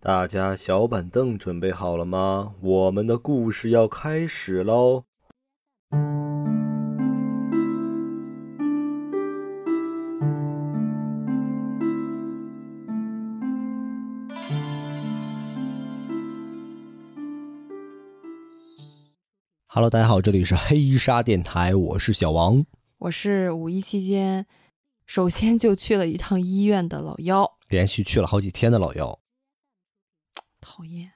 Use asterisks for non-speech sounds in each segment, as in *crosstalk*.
大家小板凳准备好了吗？我们的故事要开始喽！Hello，大家好，这里是黑沙电台，我是小王，我是五一期间首先就去了一趟医院的老幺，连续去了好几天的老幺。讨厌，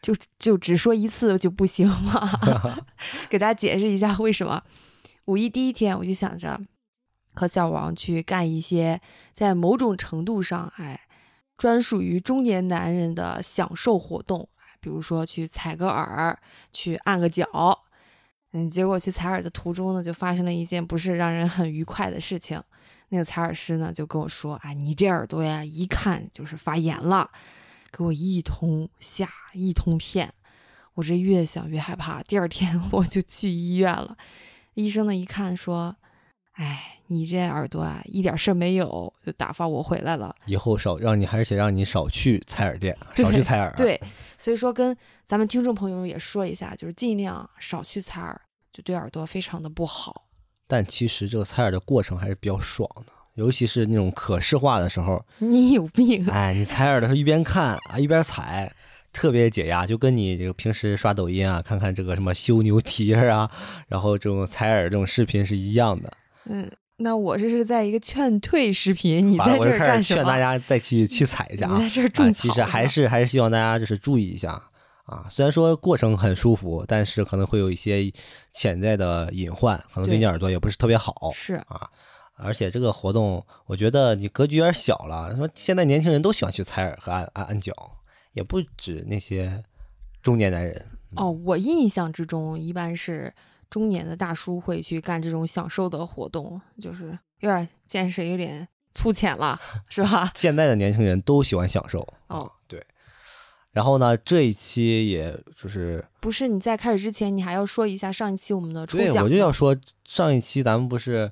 就就只说一次就不行吗？*laughs* 给大家解释一下为什么。五一第一天我就想着和小王去干一些在某种程度上哎专属于中年男人的享受活动，比如说去采个耳，去按个脚。嗯，结果去采耳的途中呢，就发生了一件不是让人很愉快的事情。那个采耳师呢就跟我说：“哎，你这耳朵呀，一看就是发炎了。”给我一通吓，一通骗，我这越想越害怕。第二天我就去医院了，医生呢一看说：“哎，你这耳朵啊，一点事儿没有，就打发我回来了。以后少让你，而且让你少去采耳店，少去采耳。”对，所以说跟咱们听众朋友们也说一下，就是尽量少去采耳，就对耳朵非常的不好。但其实这个采耳的过程还是比较爽的。尤其是那种可视化的时候，你有病！哎，你采耳的时候一边看啊一边采，特别解压，就跟你这个平时刷抖音啊，看看这个什么修牛蹄儿啊，然后这种采耳这种视频是一样的。嗯，那我这是在一个劝退视频，你在这儿干什么？劝大家再去 *laughs* 去采一下啊！在这儿种其实还是还是希望大家就是注意一下啊。虽然说过程很舒服，但是可能会有一些潜在的隐患，可能对你耳朵也不是特别好。是啊。而且这个活动，我觉得你格局有点小了。说现在年轻人都喜欢去采耳和按按按脚，也不止那些中年男人。哦，我印象之中，一般是中年的大叔会去干这种享受的活动，就是有点见识有点粗浅了，是吧？*laughs* 现在的年轻人都喜欢享受。哦，对。然后呢，这一期也就是不是你在开始之前，你还要说一下上一期我们的抽奖。对，我就要说上一期咱们不是。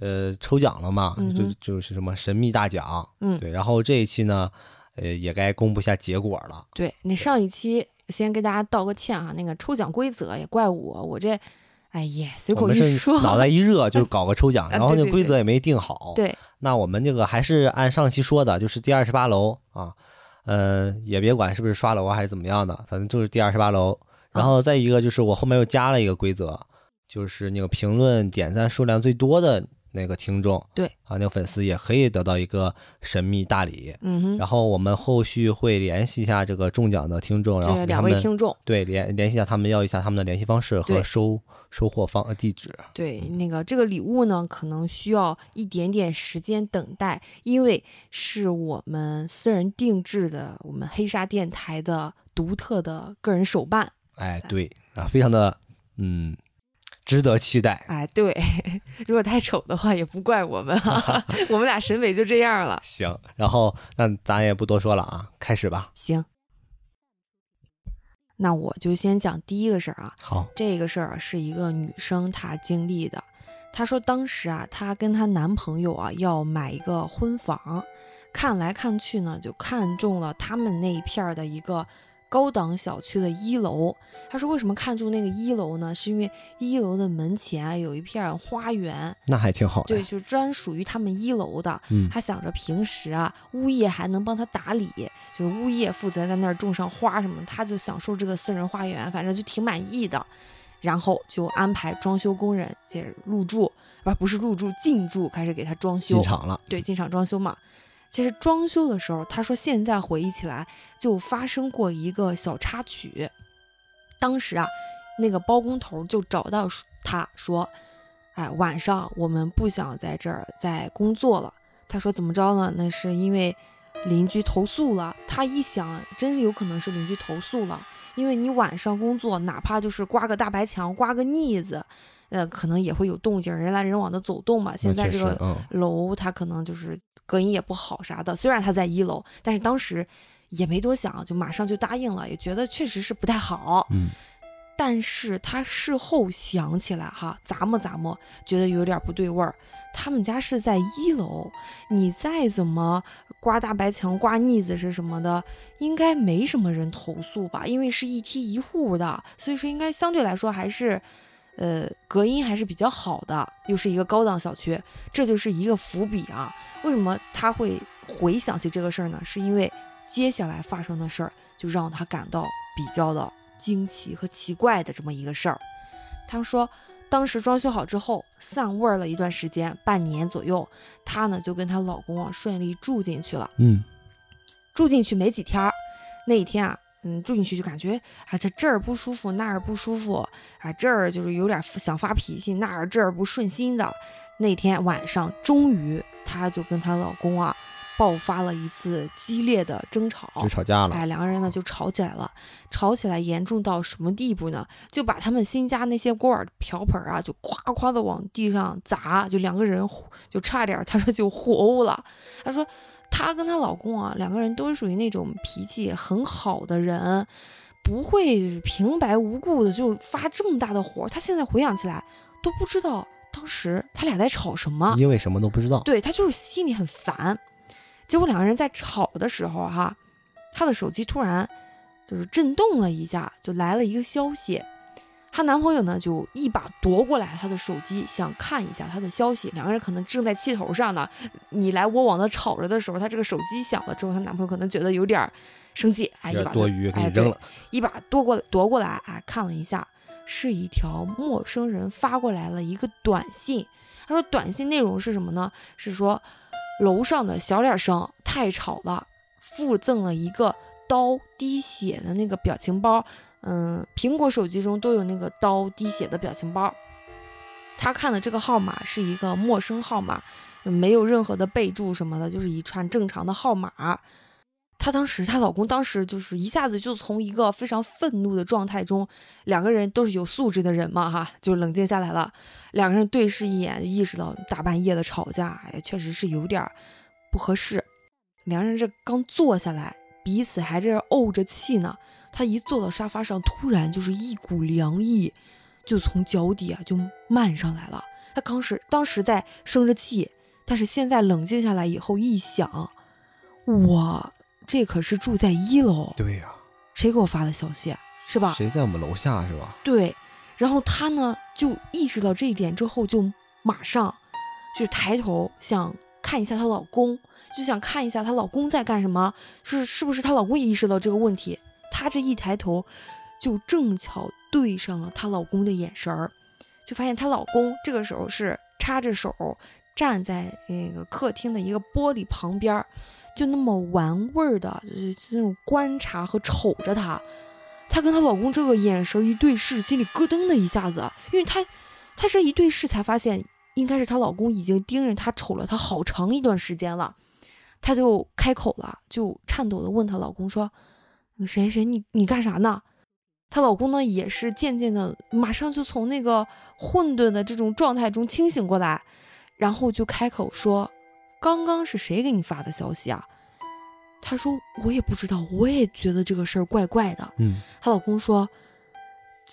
呃，抽奖了嘛？就就是什么神秘大奖，嗯，对。然后这一期呢，呃，也该公布下结果了。对，那上一期先跟大家道个歉哈，那个抽奖规则也怪我，我这，哎呀，随口一说，脑袋一热就 *laughs* 搞个抽奖，然后那规则也没定好。对，那我们这个还是按上期说的，就是第二十八楼啊，嗯，也别管是不是刷楼还是怎么样的，反正就是第二十八楼。然后再一个就是我后面又加了一个规则，就是那个评论点赞数量最多的。那个听众对啊，那个粉丝也可以得到一个神秘大礼。嗯哼。然后我们后续会联系一下这个中奖的听众，然后两位听众对联联系一下他们，要一下他们的联系方式和收收货方地址。对，那个这个礼物呢，可能需要一点点时间等待，因为是我们私人定制的，我们黑沙电台的独特的个人手办。哎，对啊，非常的嗯。值得期待，哎，对，*laughs* 如果太丑的话也不怪我们，*laughs* 我们俩审美就这样了。行，然后那咱也不多说了啊，开始吧。行，那我就先讲第一个事儿啊。好，这个事儿是一个女生她经历的。她说当时啊，她跟她男朋友啊要买一个婚房，看来看去呢，就看中了他们那一片的一个。高档小区的一楼，他说为什么看中那个一楼呢？是因为一楼的门前有一片花园，那还挺好的。对，就专属于他们一楼的。嗯，他想着平时啊，物业还能帮他打理，就是物业负责在那儿种上花什么，他就享受这个私人花园，反正就挺满意的。然后就安排装修工人接着入住，不不是入住进驻，开始给他装修。进场了。对，进场装修嘛。其实装修的时候，他说现在回忆起来就发生过一个小插曲。当时啊，那个包工头就找到他说：“哎，晚上我们不想在这儿再工作了。”他说：“怎么着呢？那是因为邻居投诉了。”他一想，真是有可能是邻居投诉了，因为你晚上工作，哪怕就是刮个大白墙、刮个腻子。呃，可能也会有动静，人来人往的走动嘛。现在这个楼，它可能就是隔音也不好啥的。虽然它在一楼，但是当时也没多想，就马上就答应了，也觉得确实是不太好。嗯。但是他事后想起来哈，咂摸咂摸，觉得有点不对味儿。他们家是在一楼，你再怎么刮大白墙、刮腻子是什么的，应该没什么人投诉吧？因为是一梯一户的，所以说应该相对来说还是，呃，隔音还是比较好的，又是一个高档小区，这就是一个伏笔啊。为什么他会回想起这个事儿呢？是因为接下来发生的事儿就让他感到比较的。惊奇和奇怪的这么一个事儿，他说，当时装修好之后散味儿了一段时间，半年左右，她呢就跟她老公啊顺利住进去了。嗯，住进去没几天，那一天啊，嗯，住进去就感觉啊这这儿不舒服，那儿不舒服，啊这儿就是有点想发脾气，那儿这儿不顺心的。那天晚上，终于她就跟她老公啊。爆发了一次激烈的争吵，就吵架了。哎，两个人呢就吵起来了，吵起来严重到什么地步呢？就把他们新家那些锅碗瓢盆啊，就夸夸的往地上砸，就两个人就差点，他说就互殴了。他说她跟她老公啊，两个人都是属于那种脾气很好的人，不会平白无故的就发这么大的火。她现在回想起来都不知道当时他俩在吵什么，因为什么都不知道。对她就是心里很烦。结果两个人在吵的时候，哈，她的手机突然就是震动了一下，就来了一个消息。她男朋友呢就一把夺过来她的手机，想看一下她的消息。两个人可能正在气头上呢，你来我往的吵着的时候，她这个手机响了之后，她男朋友可能觉得有点生气，哎，一把多余给你扔了，一把夺过夺过来，哎，看了一下，是一条陌生人发过来了一个短信。他说短信内容是什么呢？是说。楼上的小点声，太吵了。附赠了一个刀滴血的那个表情包，嗯，苹果手机中都有那个刀滴血的表情包。他看的这个号码是一个陌生号码，没有任何的备注什么的，就是一串正常的号码。她当时，她老公当时就是一下子就从一个非常愤怒的状态中，两个人都是有素质的人嘛，哈，就冷静下来了。两个人对视一眼，意识到大半夜的吵架，哎，确实是有点不合适。两个人这刚坐下来，彼此还在怄着气呢。他一坐到沙发上，突然就是一股凉意，就从脚底啊就漫上来了。他刚是当时在生着气，但是现在冷静下来以后一想，我。这可是住在一楼，对呀，谁给我发的消息是吧？谁在我们楼下是吧？对，然后他呢就意识到这一点之后，就马上就抬头想看一下她老公，就想看一下她老公在干什么，是是不是她老公也意识到这个问题？她这一抬头，就正巧对上了她老公的眼神儿，就发现她老公这个时候是插着手站在那个客厅的一个玻璃旁边。就那么玩味儿的，就是那种观察和瞅着她，她跟她老公这个眼神一对视，心里咯噔的一下子，因为她，她这一对视才发现，应该是她老公已经盯着她瞅了她好长一段时间了，她就开口了，就颤抖的问她老公说：“谁谁你你干啥呢？”她老公呢也是渐渐的，马上就从那个混沌的这种状态中清醒过来，然后就开口说。刚刚是谁给你发的消息啊？她说我也不知道，我也觉得这个事儿怪怪的。嗯，她老公说，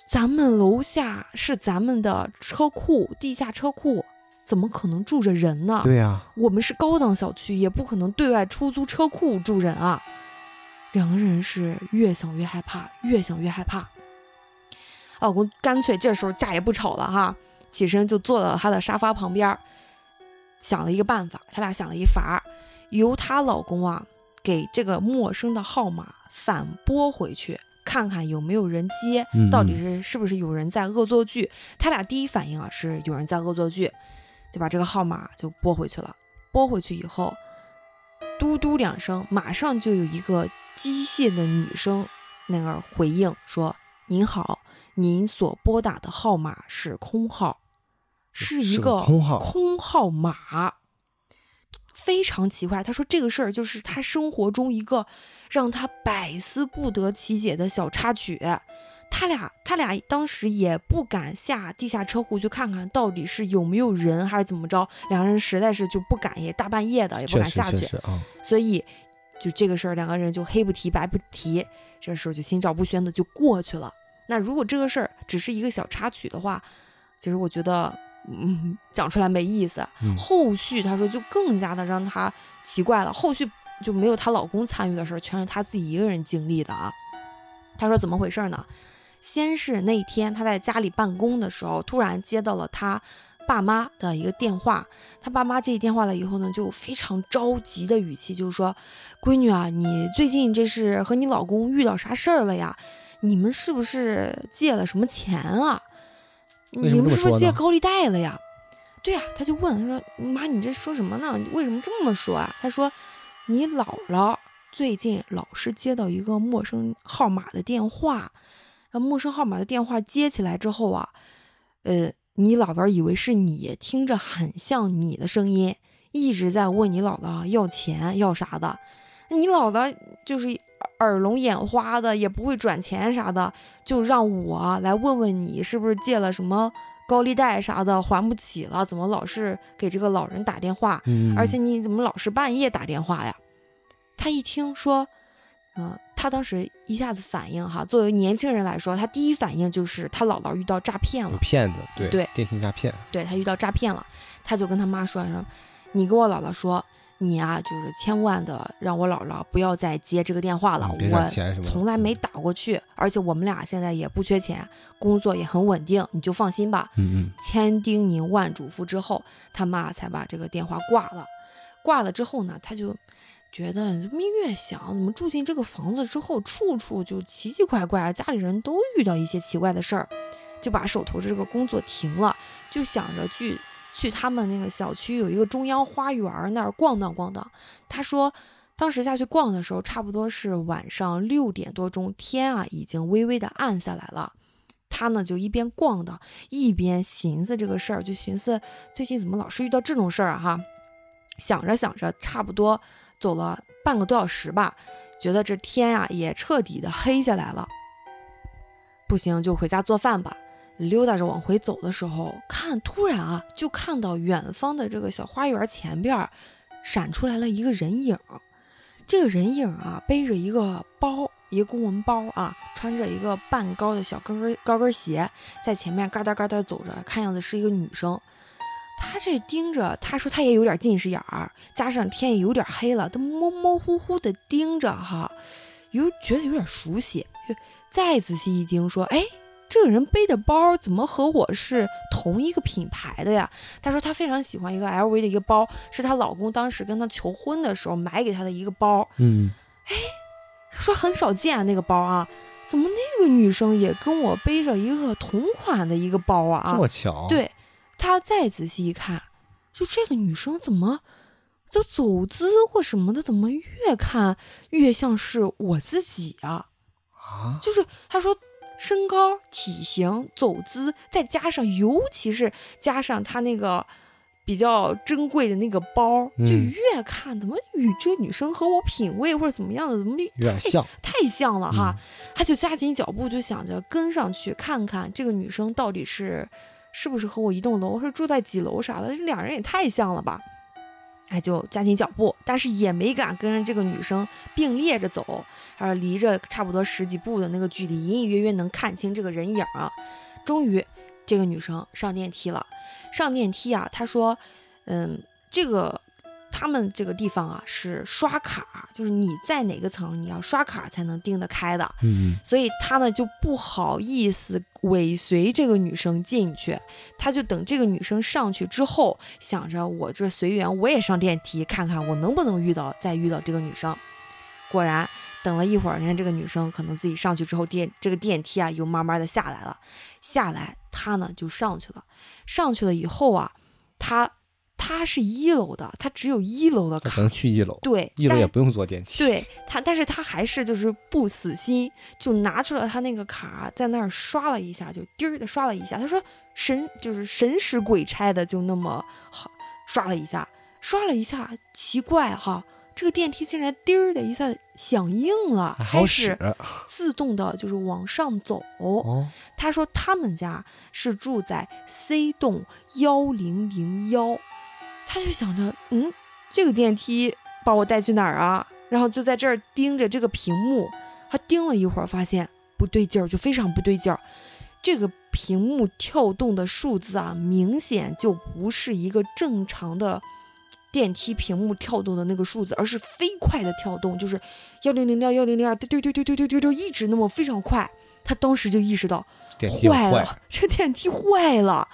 咱们楼下是咱们的车库，地下车库，怎么可能住着人呢？对呀，我们是高档小区，也不可能对外出租车库住人啊。两个人是越想越害怕，越想越害怕。老公干脆这时候架也不吵了哈，起身就坐到他的沙发旁边。想了一个办法，他俩想了一法，由她老公啊给这个陌生的号码反拨回去，看看有没有人接，到底是是不是有人在恶作剧。他俩第一反应啊是有人在恶作剧，就把这个号码就拨回去了。拨回去以后，嘟嘟两声，马上就有一个机械的女声那个回应说：“您好，您所拨打的号码是空号。”是一个空号空号码，非常奇怪。他说这个事儿就是他生活中一个让他百思不得其解的小插曲。他俩他俩当时也不敢下地下车库去看看到底是有没有人还是怎么着，两个人实在是就不敢，也大半夜的也不敢下去，所以就这个事儿两个人就黑不提白不提，这事儿就心照不宣的就过去了。那如果这个事儿只是一个小插曲的话，其实我觉得，嗯，讲出来没意思。嗯后续她说就更加的让她奇怪了，后续就没有她老公参与的事儿，全是她自己一个人经历的啊。她说怎么回事呢？先是那天她在家里办公的时候，突然接到了她爸妈的一个电话。她爸妈接起电话了以后呢，就非常着急的语气，就是说：“闺女啊，你最近这是和你老公遇到啥事儿了呀？你们是不是借了什么钱啊？你们是不是借高利贷了呀？”对呀、他就问他说：“妈，你这说什么呢？为什么这么说啊？”他说：“你姥姥最近老是接到一个陌生号码的电话，然后陌生号码的电话接起来之后啊，呃，你姥姥以为是你，听着很像你的声音，一直在问你姥姥要钱要啥的。你姥姥就是耳聋眼花的，也不会转钱啥的，就让我来问问你是不是借了什么高利贷啥的还不起了，怎么老是给这个老人打电话？嗯，而且你怎么老是半夜打电话呀？他一听说，嗯、他当时一下子反应哈，作为年轻人来说，他第一反应就是他姥姥遇到诈骗了，骗子，对对电信诈骗，对他遇到诈骗了，他就跟他妈说说，你跟我姥姥说，你啊、就是千万的让我姥姥不要再接这个电话了，嗯我从来没打过去，而且我们俩现在也不缺钱，工作也很稳定，你就放心吧。嗯嗯，千叮咛万嘱咐之后，他妈才把这个电话挂了。挂了之后呢，他就觉得怎么越想，怎么住进这个房子之后，处处就奇奇怪怪，家里人都遇到一些奇怪的事儿，就把手头这个工作停了，就想着去去他们那个小区有一个中央花园那儿逛荡逛荡。他说。当时下去逛的时候，差不多是晚上六点多钟，天啊已经微微的暗下来了。他呢就一边逛荡，一边寻思这个事儿，就寻思最近怎么老是遇到这种事儿啊哈。想着想着，差不多走了半个多小时吧，觉得这天呀、也彻底的黑下来了。不行，就回家做饭吧。溜达着往回走的时候，看突然啊，就看到远方的这个小花园前边闪出来了一个人影。这个人影啊，背着一个包，一个公文包啊，穿着一个半高的小跟跟高跟鞋，在前面嘎哒嘎哒走着，看样子是一个女生。她这盯着，他说他也有点近视眼儿，加上天也有点黑了，他模模糊糊的盯着哈，有觉得有点熟悉。再仔细一盯，说：“哎，这个人背的包怎么和我是同一个品牌的呀？”她说她非常喜欢一个 LV 的一个包，是她老公当时跟她求婚的时候买给她的一个包。嗯，哎说很少见啊，那个包啊，怎么那个女生也跟我背着一个同款的一个包啊？这么巧，，对，她再仔细一看，就这个女生怎么就走姿或什么的，怎么越看越像是我自己啊？啊，就是他说身高、体型、走姿，再加上尤其是加上他那个比较珍贵的那个包，就嗯越看怎么与这个女生和我品味或者怎么样的，怎么有点像，太像了哈。嗯他就加紧脚步，就想着跟上去看看这个女生到底是是不是和我一栋楼，是住在几楼啥的，这两人也太像了吧。哎，就加紧脚步，但是也没敢跟着这个女生并列着走，还是离着差不多十几步的那个距离，隐隐约约能看清这个人影儿。终于，这个女生上电梯了。上电梯啊，她说：“嗯，这个他们这个地方啊是刷卡，就是你在哪个层，你要刷卡才能订得开的。嗯所以他呢就不好意思尾随这个女生进去，他就等这个女生上去之后，想着我这随缘，我也上电梯看看我能不能遇到再遇到这个女生。果然，等了一会儿，人家这个女生可能自己上去之后，电这个电梯啊又慢慢的下来了，下来他呢就上去了，上去了以后啊，她她是一楼的，他只有一楼的可，能去一楼，对，但一楼也不用坐电梯，，对他，但是他还是就是不死心，就拿出了他那个卡，在那儿刷了一下，就滴儿的刷了一下。他说神就是神使鬼差的，就那么好刷了一下，刷了一下，奇怪哈，这个电梯竟然滴儿的一下响应了，还好开始自动的就是往上走。哦，他说他们家是住在 C 栋幺零零幺，他就想着，嗯，这个电梯把我带去哪儿啊？然后就在这儿盯着这个屏幕，他盯了一会儿，发现不对劲儿，就非常不对劲儿。这个屏幕跳动的数字啊，明显就不是一个正常的电梯屏幕跳动的那个数字，而是飞快的跳动，就是幺零零六幺零零二，对对对对对对对，就一直那么非常快。他当时就意识到坏了，这电梯坏了，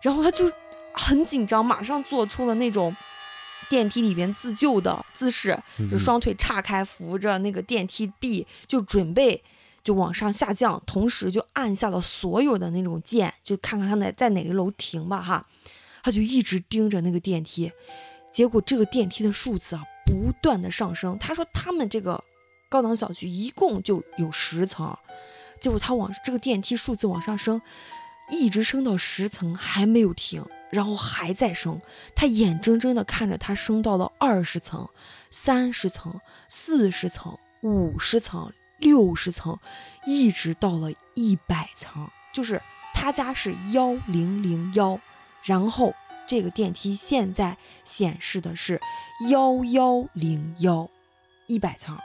然后他就很紧张，马上做出了那种电梯里边自救的姿势，嗯就双腿岔开，扶着那个电梯壁，就准备就往上下降，同时就按下了所有的那种键，就看看他哪在哪个楼停吧哈。他就一直盯着那个电梯，结果这个电梯的数字啊不断的上升。他说他们这个高档小区一共就有十层，结果他往这个电梯数字往上升，一直升到十层还没有停，然后还在升。他眼睁睁的看着它升到了二十层、三十层、四十层、五十层、六十层，一直到了一百层。就是他家是幺零零幺，然后这个电梯现在显示的是幺幺零幺，一百层，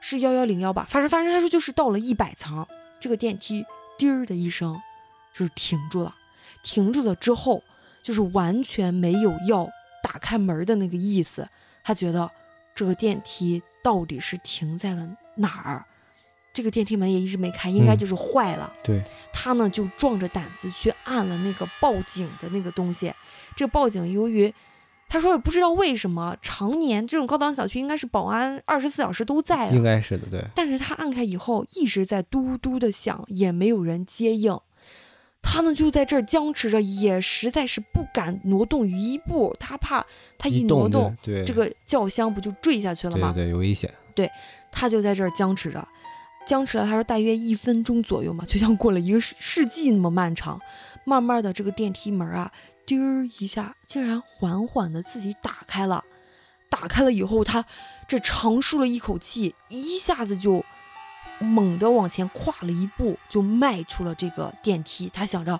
是幺幺零幺吧？反正反正他说就是到了一百层，这个电梯滴儿的一声就是停住了，停住了之后就是完全没有要打开门的那个意思。他觉得这个电梯到底是停在了哪儿？这个电梯门也一直没开，应该嗯就是坏了。对，他呢就壮着胆子去按了那个报警的那个东西。这个报警由于他说也不知道为什么，常年这种高档小区应该是保安二十四小时都在应，该是的，对，但是他按开以后一直在嘟嘟的响，也没有人接应。他呢就在这儿僵持着，也实在是不敢挪动于一步，他怕他一挪动这个轿厢不就坠下去了吗？对对有危险，对他就在这儿僵持着，僵持了，他说大约一分钟左右嘛，*laughs* 就像过了一个世世纪那么漫长。慢慢的，这个电梯门啊，滴儿一下，竟然缓缓的自己打开了。打开了以后，他这长舒了一口气，一下子就猛地往前跨了一步，就迈出了这个电梯。他想着，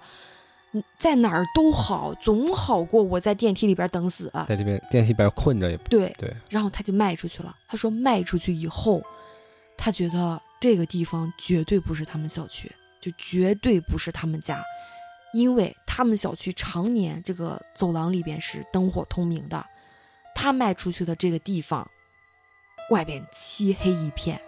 嗯在哪儿都好，总好过我在电梯里边等死。啊在这边电梯里边困着也不对，对，然后他就迈出去了。他说迈出去以后，他觉得这个地方绝对不是他们小区，就绝对不是他们家，因为他们小区常年这个走廊里边是灯火通明的，他迈出去的这个地方，外边漆黑一片，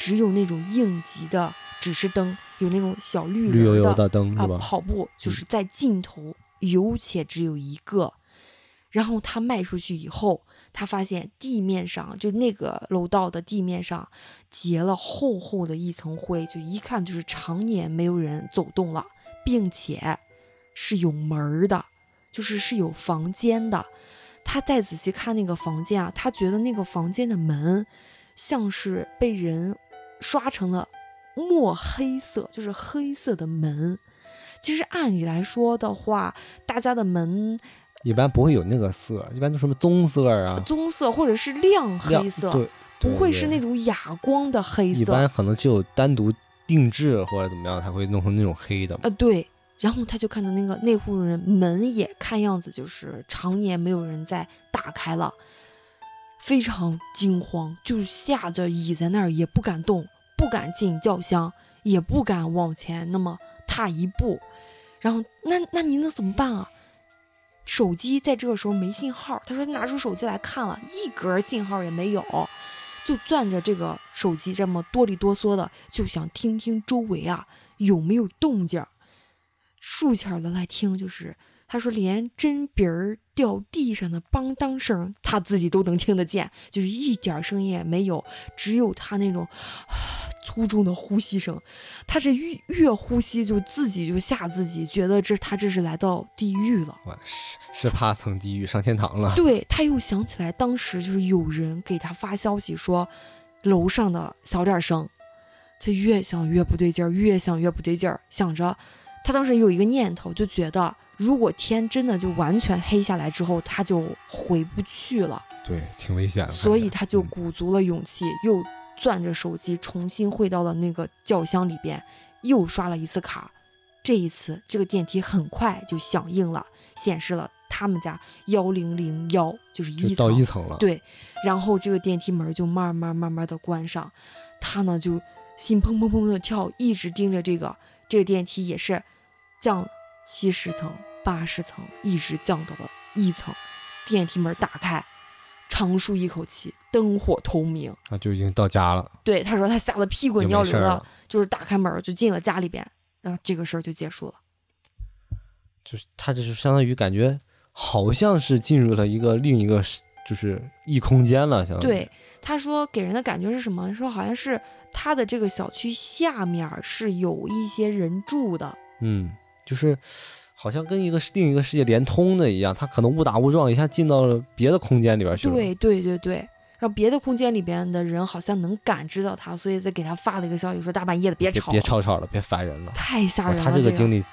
只有那种应急的指示灯，有那种小绿绿油人油的灯啊？跑步就是在尽头，有且只有一个。然后他迈出去以后，他发现地面上就那个楼道的地面上结了厚厚的一层灰，就一看就是常年没有人走动了，并且是有门儿的，就是是有房间的。他再仔细看那个房间啊，他觉得那个房间的门像是被人刷成了墨黑色，就是黑色的门。其实按理来说的话，大家的门一般不会有那个色，一般都什么棕色啊，棕色或者是亮亮黑色，对，不会是那种哑光的黑色。一般可能只有单独定制或者怎么样才会弄成那种黑的嘛。呃，对。然后他就看到那个那户人门也看样子就是常年没有人在打开了，非常惊慌，就吓着倚在那儿也不敢动，不敢进轿厢，也不敢往前那么踏一步。然后那那您能怎么办啊？手机在这个时候没信号，他说拿出手机来看了，一格信号也没有，就攥着这个手机这么哆里哆嗦的，就想听听周围啊有没有动静。竖起耳朵来听，就是他说连针鼻儿掉地上的梆当声，他自己都能听得见，就是一点儿声音也没有，只有他那种啊粗重的呼吸声。他这越越呼吸，就自己就吓自己，觉得这他这是来到地狱了。我是是怕从地狱上天堂了。对，他又想起来当时就是有人给他发消息说楼上的小点声，他越想越不对劲儿，越想越不对劲儿，想着他当时有一个念头，就觉得如果天真的就完全黑下来之后，他就回不去了，对，挺危险的。所以他就嗯鼓足了勇气，又攥着手机重新回到了那个轿厢里边，又刷了一次卡。这一次，这个电梯很快就响应了，显示了他们家幺零零幺，就是一层到层。一层了。对，然后这个电梯门就慢慢慢慢的关上，他呢就心砰砰砰的跳，一直盯着这个这个电梯，也是降七十层、八十层，一直降到了一层，电梯门打开，长舒一口气，灯火通明。啊，就已经到家了，对，他说他吓得屁滚尿流的就是打开门就进了家里边，然后这个事儿就结束了。就是他这就相当于感觉好像是进入了一个另一个就是异空间了，相当于对，他说给人的感觉是什么？说好像是他的这个小区下面是有一些人住的。嗯，就是好像跟一个另一个世界连通的一样，他可能误打误撞一下进到了别的空间里边去了。对对对对，然后别的空间里边的人好像能感知到他，所以再给他发了一个消息说大半夜的别别吵，别吵吵了，别烦人了。太吓人了。他这个经历历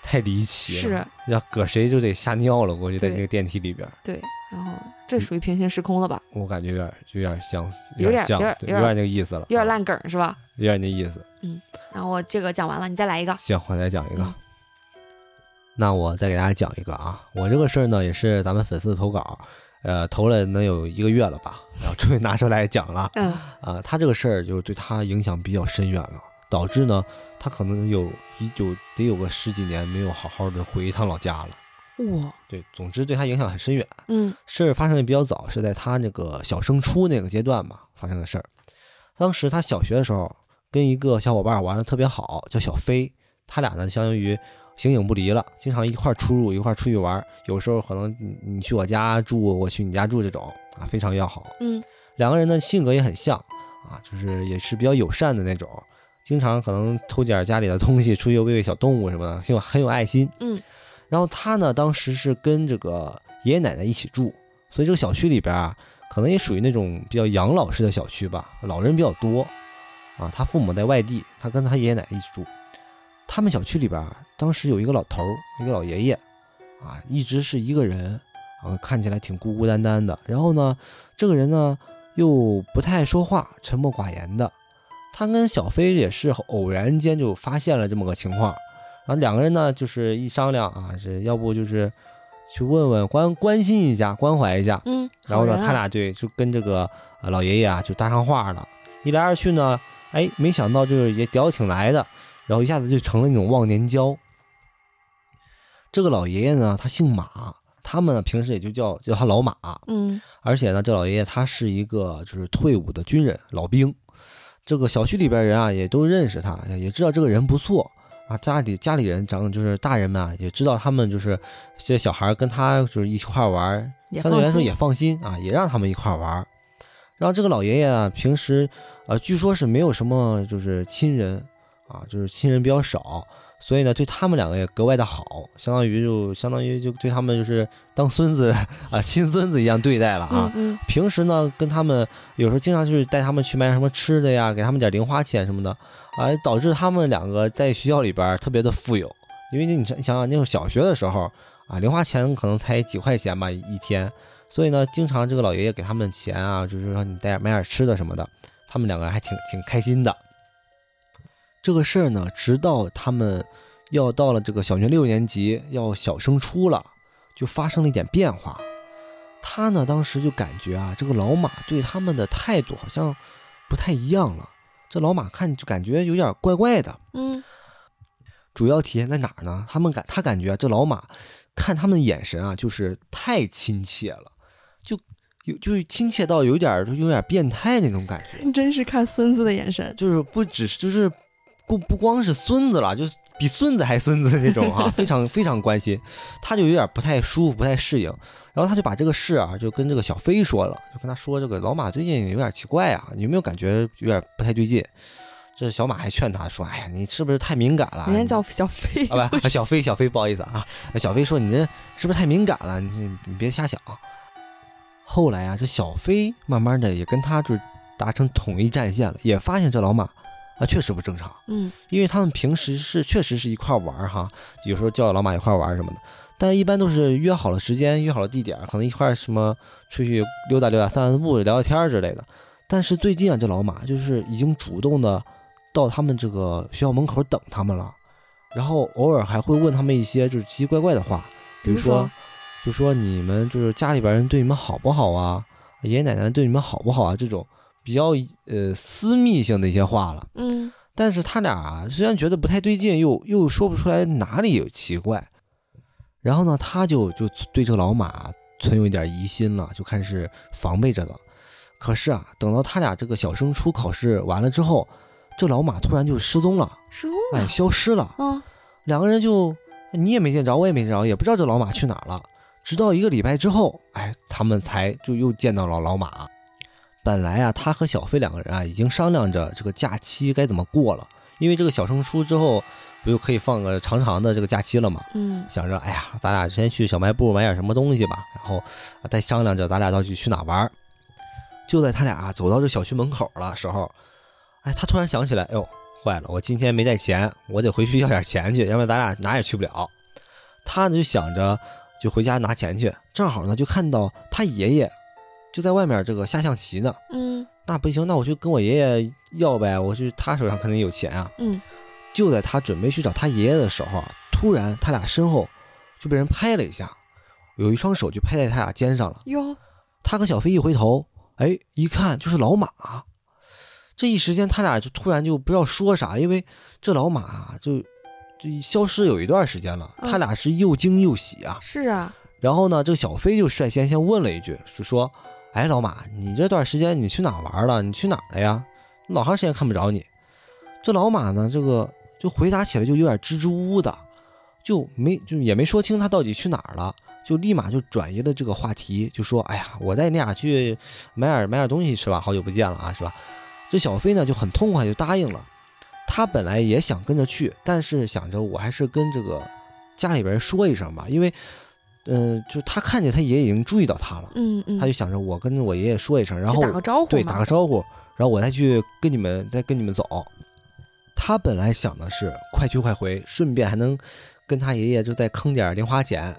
太离奇了，是要搁谁就得吓尿了。估计在对这个电梯里边，对，然后这属于平行时空了吧？我感觉有点有点相似，有点像，有点那个意思了，啊有点烂梗是吧？有点那意思。然后我这个讲完了，你再来一个。行，我再讲一个。嗯那我再给大家讲一个啊，我这个事儿呢也是咱们粉丝的投稿，呃，投了能有一个月了吧，然后终于拿出来讲了嗯啊。他这个事儿就对他影响比较深远了，导致呢他可能有一有得有个十几年没有好好的回一趟老家了。哇，对，总之对他影响很深远。嗯事儿发生的比较早，是在他那个小升初那个阶段吧发生的事儿。当时他小学的时候，跟一个小伙伴玩的特别好，叫小飞。他俩呢，相当于形影不离了，经常一块出入，一块出去玩。有时候可能你你去我家住，我去你家住，这种啊非常要好。嗯两个人的性格也很像啊，就是也是比较友善的那种，经常可能偷点家里的东西出去喂喂小动物什么的，很有很有爱心。嗯然后他呢，当时是跟这个爷爷奶奶一起住，所以这个小区里边啊，可能也属于那种比较养老式的小区吧，老人比较多啊。他父母在外地，他跟他爷爷奶奶一起住。他们小区里边啊，当时有一个老头儿，一个老爷爷啊，一直是一个人啊，看起来挺孤孤单单的。然后呢，这个人呢又不太爱说话，沉默寡言的。他跟小飞也是偶然间就发现了这么个情况，然后两个人呢，就是一商量啊，是要不就是去问问关关心一下，关怀一下。嗯，然后呢，他俩对就跟这个呃老爷爷啊就搭上话了。一来二去呢，哎，没想到就是也聊挺来的，然后一下子就成了那种忘年交。这个老爷爷呢，他姓马，他们平时也就叫叫他老马。嗯而且呢，这老爷爷他是一个就是退伍的军人老兵，这个小区里边人啊也都认识他，也知道这个人不错啊。家里家里人长就是大人们啊也知道他们就是这些小孩跟他就是一块玩相对来说也放心啊，也让他们一块玩。然后这个老爷爷啊，平时呃据说是没有什么就是亲人啊，就是亲人比较少，所以呢对他们两个也格外的好，相当于就相当于就对他们就是当孙子 *laughs* 啊亲孙子一样对待了啊。嗯平时呢，跟他们有时候经常就是带他们去买什么吃的呀，给他们点零花钱什么的，啊，导致他们两个在学校里边特别的富有。因为你想想想，那种小学的时候啊，零花钱可能才几块钱吧一天，所以呢，经常这个老爷爷给他们钱啊，就是说你带点买点吃的什么的，他们两个人还挺挺开心的。这个事儿呢，直到他们要到了这个小学六年级，要小升初了，就发生了一点变化。他呢，当时就感觉啊，这个老马对他们的态度好像不太一样了。这老马看就感觉有点怪怪的，嗯主要体现在哪儿呢？他们感他感觉啊这老马看他们的眼神啊，就是太亲切了，就有就是亲切到有点儿就有点儿变态那种感觉。嗯，真是看孙子的眼神。就是不只是就是不不光是孙子了，就是比孙子还孙子那种哈、*laughs* 非常非常关心，他就有点不太舒服，不太适应，然后他就把这个事啊就跟这个小飞说了，就跟他说这个老马最近有点奇怪啊，你有没有感觉有点不太对劲？这小马还劝他说：“哎呀，你是不是太敏感了？人家叫小飞，啊不，小飞小飞，不好意思啊，小飞说你这是不是太敏感了？你你别瞎想。后来啊，这小飞慢慢的也跟他就是达成统一战线了，也发现这老马啊确实不正常，嗯因为他们平时是确实是一块玩儿哈，有时候叫老马一块玩儿什么的，但一般都是约好了时间，约好了地点，可能一块儿什么出去溜达溜达、散散步、聊聊天儿之类的。但是最近啊，这老马就是已经主动的到他们这个学校门口等他们了，然后偶尔还会问他们一些就是奇奇怪怪的话，比如说，就说你们就是家里边人对你们好不好啊？爷爷奶奶对你们好不好啊？这种比较呃私密性的一些话了。嗯但是他俩啊，虽然觉得不太对劲，又又说不出来哪里有奇怪。然后呢，他就就对这个老马存有一点疑心了，就开始防备着了。可是啊，等到他俩这个小升初考试完了之后，这老马突然就失踪了，失踪哎，了。消失了。嗯两个人就你也没见着，我也没见着，也不知道这老马去哪儿了。直到一个礼拜之后，哎，他们才就又见到了老马。本来啊，他和小飞两个人啊已经商量着这个假期该怎么过了，因为这个小升初之后不就可以放个长长的这个假期了嘛。嗯想着，哎呀，咱俩先去小卖部买点什么东西吧，然后再商量着咱俩到底去哪玩儿。就在他俩啊走到这小区门口了时候，哎，他突然想起来，哎呦，坏了，我今天没带钱，我得回去要点钱去，要不然咱俩哪也去不了。他呢就想着就回家拿钱去，正好呢就看到他爷爷就在外面这个下象棋呢。嗯那不行，那我就跟我爷爷要呗，我去他手上肯定有钱啊。嗯，就在他准备去找他爷爷的时候啊，突然他俩身后就被人拍了一下，有一双手就拍在他俩肩上了。哟，他和小飞一回头，哎，一看就是老马。这一时间，他俩就突然就不知道说啥，因为这老马啊就就消失有一段时间了，嗯他俩是又惊又喜啊。是啊，然后呢，这个小飞就率先先问了一句，是说：“哎，老马，你这段时间你去哪儿玩了？你去哪儿了呀？老长时间看不着你。”这老马呢，这个就回答起来就有点支支吾吾的，就没就也没说清他到底去哪儿了，就立马就转移了这个话题，就说：“哎呀，我带你俩去买点买点东西吃吧，好久不见了啊，是吧？”这小飞呢就很痛快就答应了。他本来也想跟着去，但是想着我还是跟这个家里边说一声吧，因为。嗯，就他看见他爷爷已经注意到他了，嗯嗯，他就想着我跟我爷爷说一声，然后打个招呼对打个招呼，然后我再去跟你们再跟你们走。他本来想的是快去快回，顺便还能跟他爷爷就再坑点零花钱。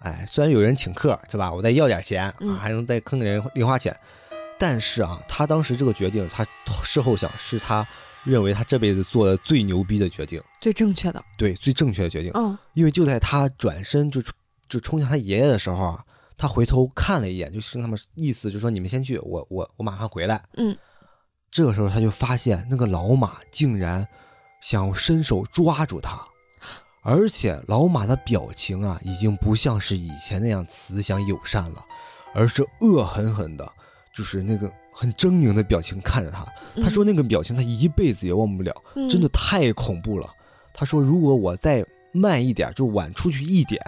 哎，虽然有人请客是吧，我再要点钱啊，嗯还能再坑点零花钱。但是啊，他当时这个决定，他事后想是他认为他这辈子做的最牛逼的决定，最正确的。对，最正确的决定。嗯因为就在他转身就就冲向他爷爷的时候啊，他回头看了一眼，就是跟他们意思，就说你们先去，我我我马上回来。嗯，这个时候他就发现那个老马竟然想要伸手抓住他，而且老马的表情啊，已经不像是以前那样慈祥友善了，而是恶狠狠的，就是那个很狰狞的表情看着他。他说那个表情他一辈子也忘不了。嗯真的太恐怖了。他说，如果我再慢一点，就晚出去一点，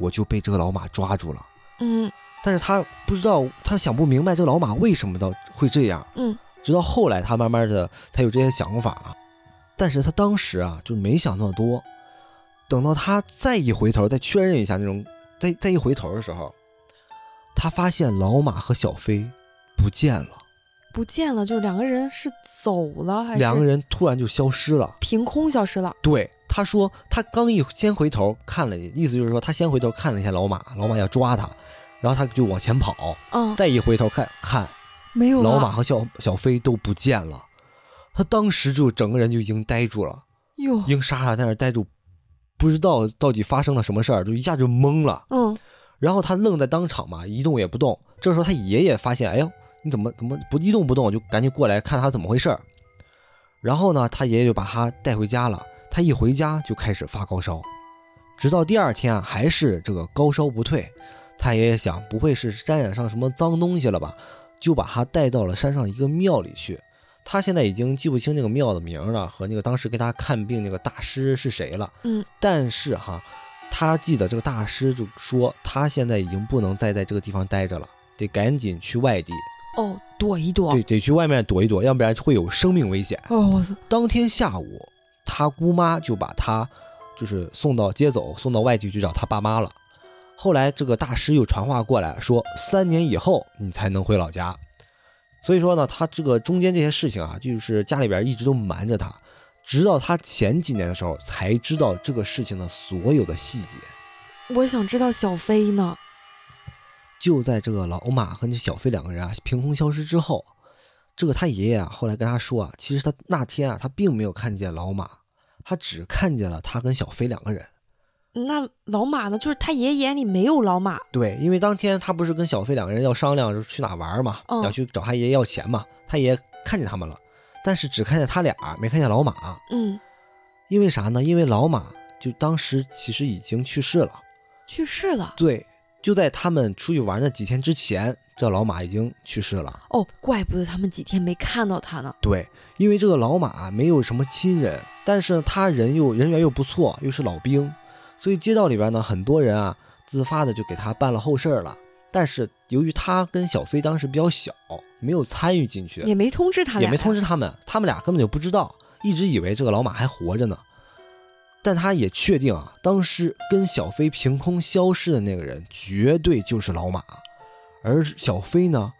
我就被这个老马抓住了。嗯但是他不知道，他想不明白这个老马为什么到会这样。嗯直到后来，他慢慢的才有这些想法啊。但是他当时啊，就没想那么多。等到他再一回头，再确认一下那种，再再一回头的时候，他发现老马和小飞不见了，不见了，就是两个人是走了还是两个人突然就消失了。凭空消失了？对，他说他刚一先回头看了，意思就是说他先回头看了一下老马，老马要抓他，然后他就往前跑，嗯，再一回头看看没有老马和小小飞都不见了，他当时就整个人就已经呆住了，哟，已经傻傻在那呆住，不知道到底发生了什么事儿，就一下就懵了，嗯然后他愣在当场嘛，一动也不动。这时候他爷爷发现，哎呦，你怎么怎么不一动不动，就赶紧过来看他怎么回事儿。然后呢，他爷爷就把他带回家了。他一回家就开始发高烧，直到第二天啊，还是这个高烧不退。太爷爷想，不会是沾染上什么脏东西了吧？就把他带到了山上一个庙里去。他现在已经记不清那个庙的名了，和那个当时给他看病那个大师是谁了。嗯，但是哈，他记得这个大师就说，他现在已经不能再在这个地方待着了，得赶紧去外地，哦，躲一躲。对，得去外面躲一躲，要不然会有生命危险。哦，我操，当天下午，他姑妈就把他就是送到接走，送到外地去找他爸妈了。后来这个大师又传话过来说，三年以后你才能回老家。所以说呢，他这个中间这些事情啊，就是家里边一直都瞒着他，直到他前几年的时候才知道这个事情的所有的细节。我想知道小飞呢。就在这个老马和那小飞两个人啊凭空消失之后，这个他爷爷啊后来跟他说啊，其实他那天啊他并没有看见老马，他只看见了他跟小飞两个人。那老马呢？就是他爷爷眼里没有老马。对，因为当天他不是跟小飞两个人要商量，就去哪玩嘛，嗯要去找他爷爷要钱嘛。他爷爷看见他们了，但是只看见他俩，没看见老马。嗯，因为啥呢？因为老马就当时其实已经去世了。去世了。对，就在他们出去玩的几天之前，这老马已经去世了。哦，怪不得他们几天没看到他呢。对，因为这个老马没有什么亲人，但是他人又人缘又不错，又是老兵，所以街道里边呢，很多人啊自发的就给他办了后事儿了。但是由于他跟小飞当时比较小，没有参与进去，也没通知他俩，也没通知他们，他们俩根本就不知道，一直以为这个老马还活着呢。但他也确定啊，当时跟小飞凭空消失的那个人绝对就是老马，而小飞呢，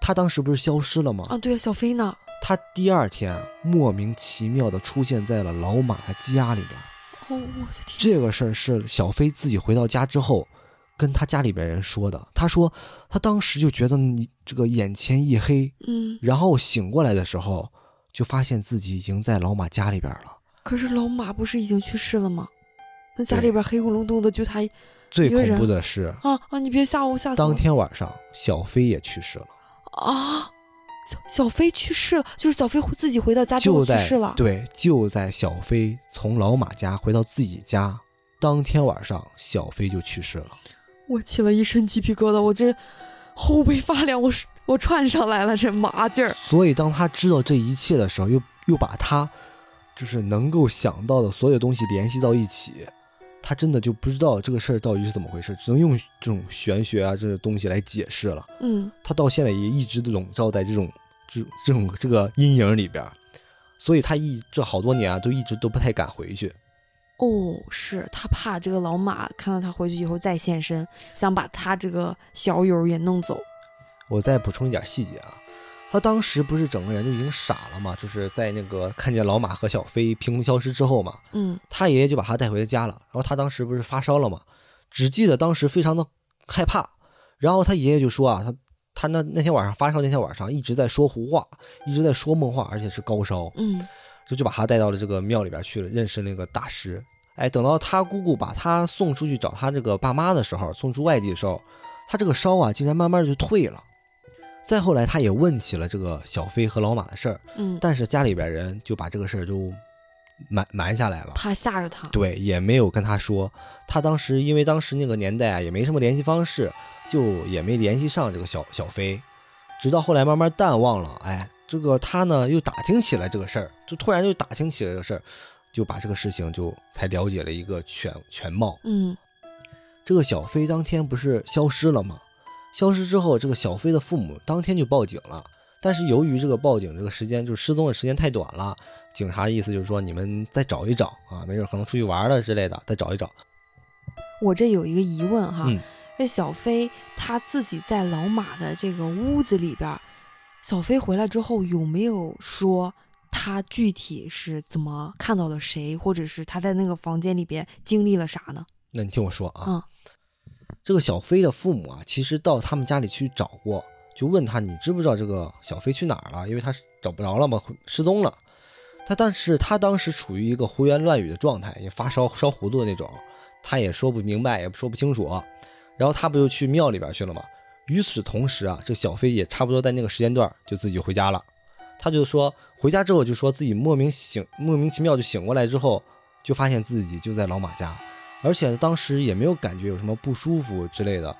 他当时不是消失了吗？啊。对啊，小飞呢？他第二天莫名其妙的出现在了老马的家里边。哦，我的天！这个事儿是小飞自己回到家之后，跟他家里边人说的。他说他当时就觉得你这个眼前一黑，嗯，然后醒过来的时候，就发现自己已经在老马家里边了。可是老马不是已经去世了吗？那家里边黑咕隆咚的，就他最一个人恐怖的是，啊啊！你别吓我，吓死我当！天晚上小飞也去世了，啊，小小飞去世了，就是小飞自己回到家就在去世了。对，就在小飞从老马家回到自己家当天晚上，小飞就去世了。我起了一身鸡皮疙瘩，我这后背发凉，我是我窜上来了，这麻劲儿。所以当他知道这一切的时候，又又把他就是能够想到的所有东西联系到一起，他真的就不知道这个事儿到底是怎么回事，只能用这种玄学啊这种东西来解释了。嗯，他到现在也一直笼罩在这种这这种这个阴影里边，所以他一这好多年啊都一直都不太敢回去。哦，是他怕这个老马看到他回去以后再现身，想把他这个小友也弄走。我再补充一点细节啊，他当时不是整个人就已经傻了嘛，就是在那个看见老马和小飞凭空消失之后嘛，嗯他爷爷就把他带回家了。然后他当时不是发烧了嘛，只记得当时非常的害怕。然后他爷爷就说啊，他他那那天晚上发烧那天晚上一直在说胡话，一直在说梦话，而且是高烧，嗯就就把他带到了这个庙里边去了，认识那个大师。哎，等到他姑姑把他送出去找他这个爸妈的时候，送出外地的时候，他这个烧啊竟然慢慢就退了。再后来，他也问起了这个小飞和老马的事儿，嗯，但是家里边人就把这个事儿都瞒瞒下来了。怕吓着他。对，也没有跟他说。他当时因为当时那个年代啊，也没什么联系方式，就也没联系上这个小小飞。直到后来慢慢淡忘了，哎，这个他呢又打听起来这个事儿，就突然就打听起来这个事儿，就把这个事情就才了解了一个全全貌。嗯这个小飞当天不是消失了吗？消失之后，这个小飞的父母当天就报警了。但是由于这个报警这个时间就是失踪的时间太短了，警察的意思就是说你们再找一找啊，没准可能出去玩了之类的，再找一找。我这有一个疑问哈，嗯这小飞他自己在老马的这个屋子里边，小飞回来之后有没有说他具体是怎么看到了谁，或者是他在那个房间里边经历了啥呢？那你听我说啊，嗯这个小飞的父母啊，其实到他们家里去找过，就问他你知不知道这个小飞去哪儿了？因为他是找不着了嘛，失踪了。他但是他当时处于一个胡言乱语的状态，也发烧烧糊涂的那种，他也说不明白，也说不清楚。然后他不就去庙里边去了吗？与此同时啊，这小飞也差不多在那个时间段就自己回家了。他就说回家之后就说自己莫名醒莫名其妙就醒过来之后，就发现自己就在老马家。而且当时也没有感觉有什么不舒服之类的，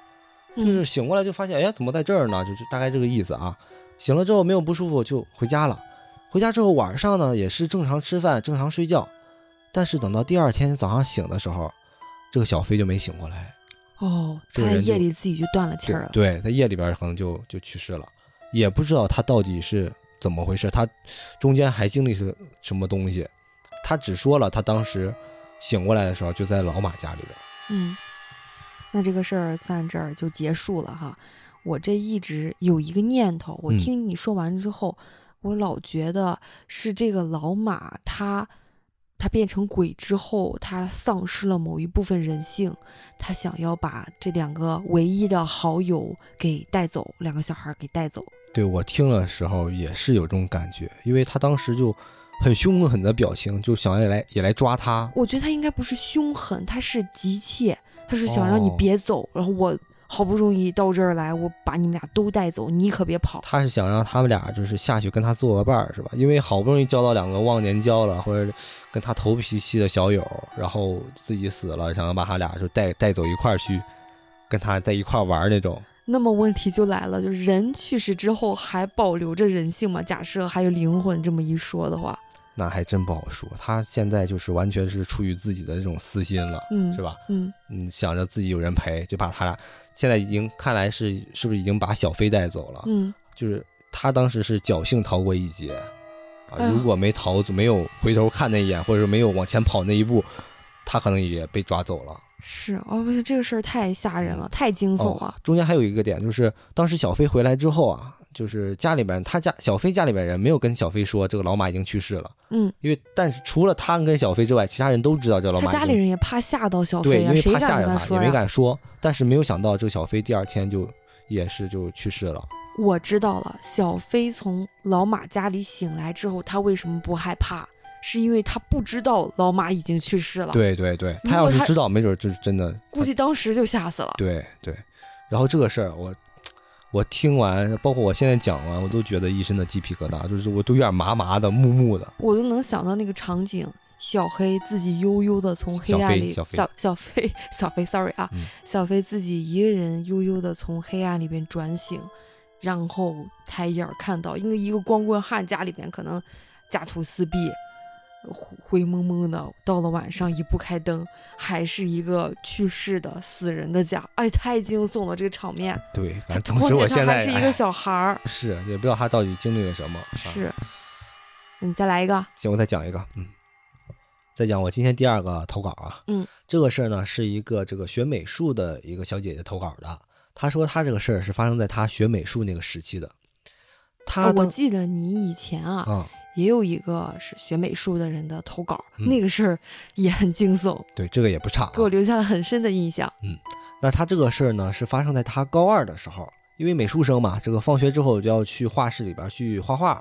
就是嗯醒过来就发现，哎，怎么在这儿呢？就是大概这个意思啊。醒了之后没有不舒服就回家了，回家之后晚上呢也是正常吃饭、正常睡觉，但是等到第二天早上醒的时候，这个小飞就没醒过来，哦，他夜里自己就断了气儿对在夜里边可能就就去世了，也不知道他到底是怎么回事，他中间还经历是什么东西，他只说了他当时醒过来的时候就在老马家里边。嗯，那这个事儿算这儿就结束了哈。我这一直有一个念头，我嗯听你说完之后，我老觉得是这个老马他他变成鬼之后，他丧失了某一部分人性，他想要把这两个唯一的好友给带走，两个小孩儿给带走。对我听的时候也是有这种感觉，因为他当时就很凶狠的表情，就想要来也来抓他。我觉得他应该不是凶狠，他是急切，他是想让你别走，然后我好不容易到这儿来，我把你们俩都带走，你可别跑。他是想让他们俩就是下去跟他做个伴儿，是吧？因为好不容易交到两个忘年交了，或者跟他投脾气的小友，然后自己死了，想要把他俩就带带走一块儿去，跟他在一块儿玩那种。那么问题就来了，就是人去世之后还保留着人性吗？假设还有灵魂这么一说的话，那还真不好说。他现在就是完全是出于自己的这种私心了，嗯，是吧？嗯，嗯，想着自己有人陪，就把他俩现在已经看来是是不是已经把小飞带走了？嗯，就是他当时是侥幸逃过一劫啊如果没逃，没有回头看那一眼，或者说没有往前跑那一步，他可能也被抓走了。是哦，不是这个事儿太吓人了，太惊悚哦了。，中间还有一个点，就是当时小飞回来之后啊，就是家里边他家小飞家里边人没有跟小飞说这个老马已经去世了，嗯，因为但是除了他跟小飞之外，其他人都知道这个老马家里人也怕吓到小对，飞对、因为怕吓着他，也没？敢说。但是没有想到这个小飞第二天就也是就去世了。我知道了，小飞从老马家里醒来之后，他为什么不害怕？是因为他不知道老马已经去世了。，对对对，他他要是知道，没准就是真的。估计当时就吓死了。对对，然后这个事儿我。我听完，包括我现在讲完，我都觉得一身的鸡皮疙瘩，就是我都有点麻麻的、木木的。我都能想到那个场景，小黑自己悠悠的从黑暗里，小飞小小飞小飞，sorry 啊，嗯小飞自己一个人悠悠的从黑暗里边转醒，然后抬眼儿看到，因为一个光棍汉家里边可能家徒四壁。灰灰蒙蒙的，到了晚上一不开灯，还是一个去世的死人的家，哎，太惊悚了这个场面。对，反正总之况且他我现在是一个小孩儿，是也不知道他到底经历了什么。啊是。你再来一个，行，我再讲一个，嗯，再讲我今天第二个投稿啊，嗯，这个事儿呢是一个这个学美术的一个小姐姐投稿的，她说她这个事儿是发生在她学美术那个时期的，她啊我记得你以前啊，啊、也有一个是学美术的人的投稿，嗯那个事儿也很惊悚，对，这个也不差、啊，给我留下了很深的印象。嗯那他这个事儿呢，是发生在他高二的时候，因为美术生嘛，这个放学之后就要去画室里边去画画。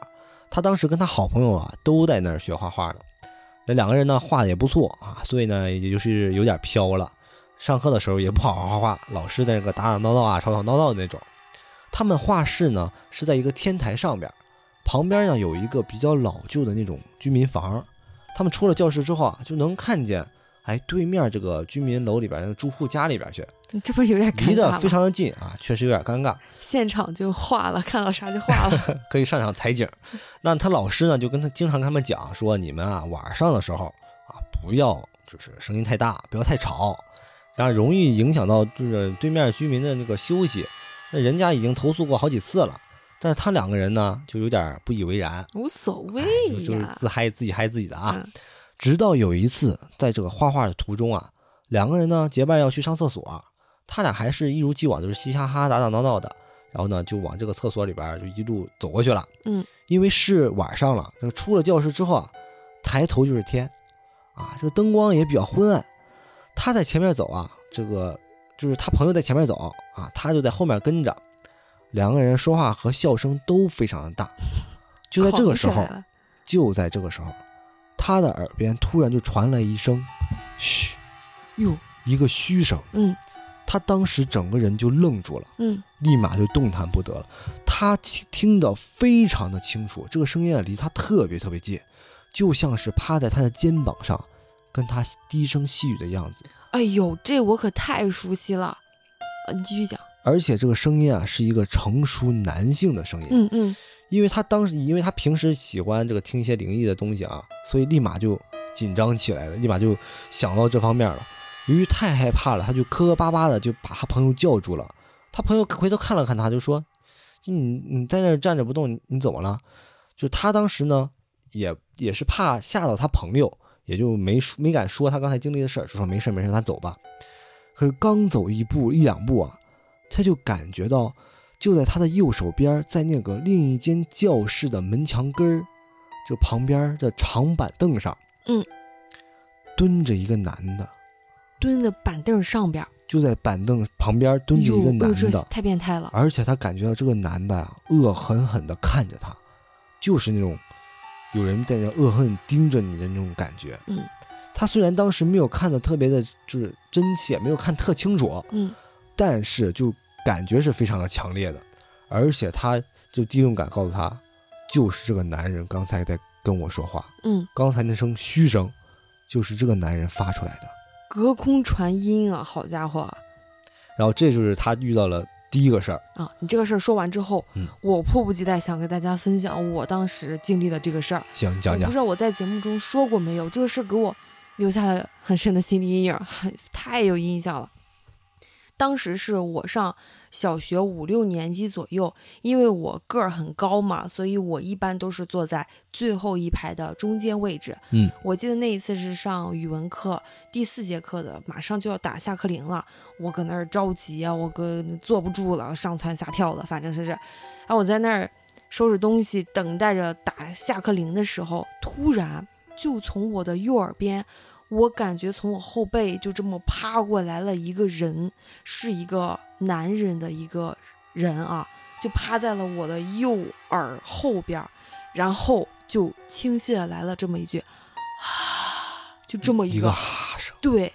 他当时跟他好朋友啊都在那儿学画画呢，那两个人呢画的也不错啊，所以呢也就是有点飘了。上课的时候也不好好画画，老师在那个打打闹闹啊、吵吵闹闹的那种。他们画室呢是在一个天台上边，旁边呢有一个比较老旧的那种居民房。他们出了教室之后啊，就能看见，哎，对面这个居民楼里边那个住户家里边去。你这不是有点尴离尬吗？得非常的近啊，确实有点尴尬，现场就画了，看到啥就画了。可以上场采景。那他老师呢，就跟他经常跟他们讲说，你们啊晚上的时候啊，不要就是声音太大，不要太吵，然后容易影响到就是对面居民的那个休息。那人家已经投诉过好几次了，但是他两个人呢就有点不以为然，无所谓哎就就是。自嗨自己嗨自己的啊。嗯直到有一次，在这个画画的途中啊，两个人呢结伴要去上厕所，他俩还是一如既往，就是嘻嘻哈哈、打打闹闹的，然后呢就往这个厕所里边就一路走过去了。嗯，因为是晚上了，这个出了教室之后啊，抬头就是天，啊，这个灯光也比较昏暗。他在前面走啊，这个就是他朋友在前面走啊，他就在后面跟着，两个人说话和笑声都非常的大。就在这个时候就在这个时候，他的耳边突然就传来一声“嘘哟，”，一个嘘声。嗯他当时整个人就愣住了，嗯，立马就动弹不得了。他听听得非常的清楚，这个声音啊离他特别特别近，就像是趴在他的肩膀上，跟他低声细语的样子。哎呦，这我可太熟悉了。呃，你继续讲。而且这个声音啊是一个成熟男性的声音，嗯嗯，因为他当时因为他平时喜欢这个听一些灵异的东西啊，所以立马就紧张起来了，立马就想到这方面了。由于太害怕了，他就磕磕巴巴的就把他朋友叫住了。他朋友回头看了看他，就说：“你你在那儿站着不动，你你怎么了？”就他当时呢，也也是怕吓到他朋友，也就没说没敢说他刚才经历的事儿，就说没事没事，咱走吧。可是刚走一步一两步啊，他就感觉到就在他的右手边，在那个另一间教室的门墙根儿，就旁边的长板凳上，嗯，蹲着一个男的，蹲在板凳上边，就在板凳旁边蹲着一个男的，太变态了。而且他感觉到这个男的啊、恶狠狠地看着他，就是那种有人在那恶狠盯着你的那种感觉。嗯，他虽然当时没有看的特别的，就是真切，没有看特清楚，嗯但是就感觉是非常的强烈的，而且他就第六感告诉他，就是这个男人刚才在跟我说话，嗯，刚才那声嘘声，就是这个男人发出来的。隔空传音啊，好家伙然后这就是他遇到了第一个事儿，啊！你这个事儿说完之后，嗯我迫不及待想跟大家分享我当时经历的这个事儿。行，你讲讲我不知。道我在节目中说过没有，这个事儿给我留下了很深的心理阴影，很太有印象了。当时是我上小学五六年级左右，因为我个儿很高嘛，所以我一般都是坐在最后一排的中间位置。嗯，我记得那一次是上语文课第四节课的，马上就要打下课铃了，我搁那儿着急啊，我搁坐不住了，上蹿下跳的，反正是是，然后我在那儿收拾东西，等待着打下课铃的时候，突然就从我的右耳边，我感觉从我后背就这么趴过来了一个人，是一个男人的一个人啊，就趴在了我的右耳后边儿，然后就倾泻来了这么一句，啊，*sighs* 就这么一个哈声，对，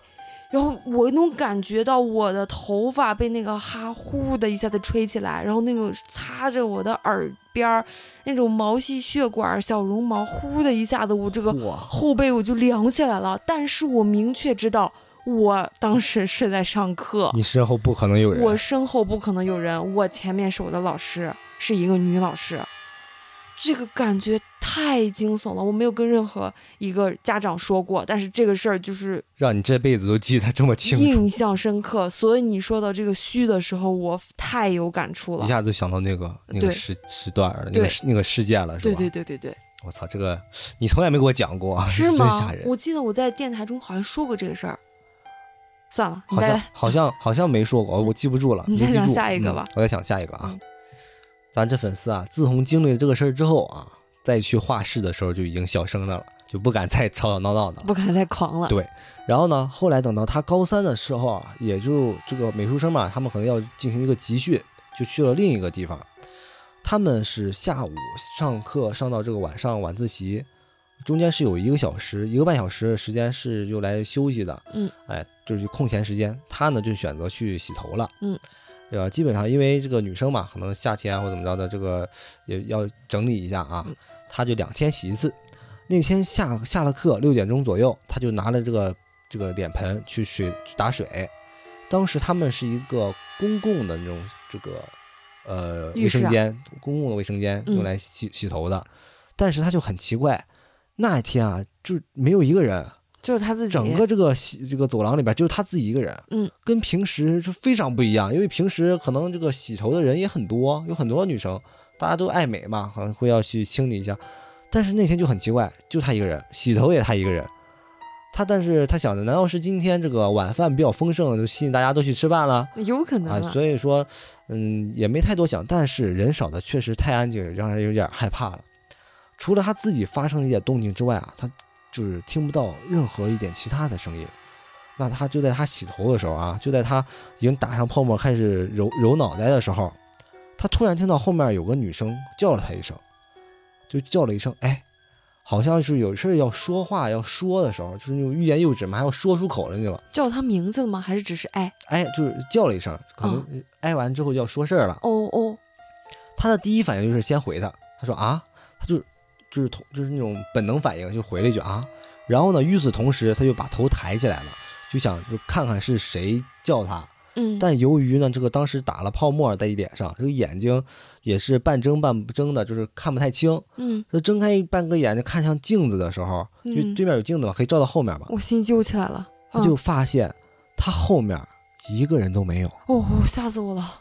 然后我能感觉到我的头发被那个哈呼的一下子吹起来，然后那种擦着我的耳边儿那种毛细血管、小绒毛，呼的一下子，我这个，后背我就凉起来了。但是我明确知道，我当时是在上课，你身后不可能有人。我身后不可能有人，我前面是我的老师，是一个女老师。这个感觉太惊悚了，我没有跟任何一个家长说过，但是这个事儿就是让你这辈子都记得这么清楚，印象深刻。所以你说到这个虚的时候，我太有感触了一。下子就想到那个那个时时段了，那个那个事件了，是对吧？对对对对，我操，这个你从来没给我讲过，*laughs* 是真吗吓人？。我记得我在电台中好像说过这个事儿。算了，你好像，好像好像没说过，我记不住了。你再讲下一个吧嗯我再想下一个啊嗯。咱这粉丝啊，自从经历了这个事儿之后啊，再去画室的时候就已经小声的了，就不敢再吵吵闹闹的了。不敢再狂了。对然后呢，后来等到他高三的时候啊，也就这个美术生嘛，他们可能要进行一个集训，就去了另一个地方。他们是下午上课上到这个晚上晚自习，中间是有一个小时、一个半小时的时间是用来休息的。嗯，哎，就是空闲时间，他呢就选择去洗头了。嗯，对吧？基本上因为这个女生嘛，可能夏天或怎么着的，这个也要整理一下啊嗯，他就两天洗一次。那天下下了课六点钟左右，他就拿了这个这个脸盆去水去打水。当时他们是一个公共的那种这个呃卫生间，公共的卫生间嗯。用来洗、洗头的，但是他就很奇怪，那一天啊就没有一个人，就是他自己。整个这个洗这个走廊里边就是他自己一个人，嗯，跟平时是非常不一样，因为平时可能这个洗头的人也很多，有很多女生，大家都爱美嘛，可能会要去清理一下，但是那天就很奇怪，就他一个人，洗头也他一个人。他，但是他想着，难道是今天这个晚饭比较丰盛，就吸引大家都去吃饭了有可能啊？啊所以说，嗯，也没太多想。但是人少的确实太安静，让人有点害怕了。除了他自己发生的一点动静之外啊，他就是听不到任何一点其他的声音。那他就在他洗头的时候啊，就在他已经打上泡沫开始揉揉脑袋的时候，他突然听到后面有个女生叫了他一声，就叫了一声“哎”，好像是有事要说话要说的时候，就是那种欲言又止嘛，还要说出口的那种。叫他名字了吗？还是只是哎？哎，就是叫了一声，可能哎完之后就要说事儿了。哦哦，他的第一反应就是先回他，他说啊，他就就是同就是那种本能反应，就回了一句啊。然后呢，与此同时，他就把头抬起来了，就想就看看是谁叫他。嗯，但由于呢，这个当时打了泡沫在脸上，这个眼睛也是半睁半不睁的，就是看不太清。嗯，就睁开半个眼睛看向镜子的时候，就嗯对面有镜子嘛，可以照到后面嘛，我心揪起来了。他就发现他后面一个人都没有，哦，吓死我了！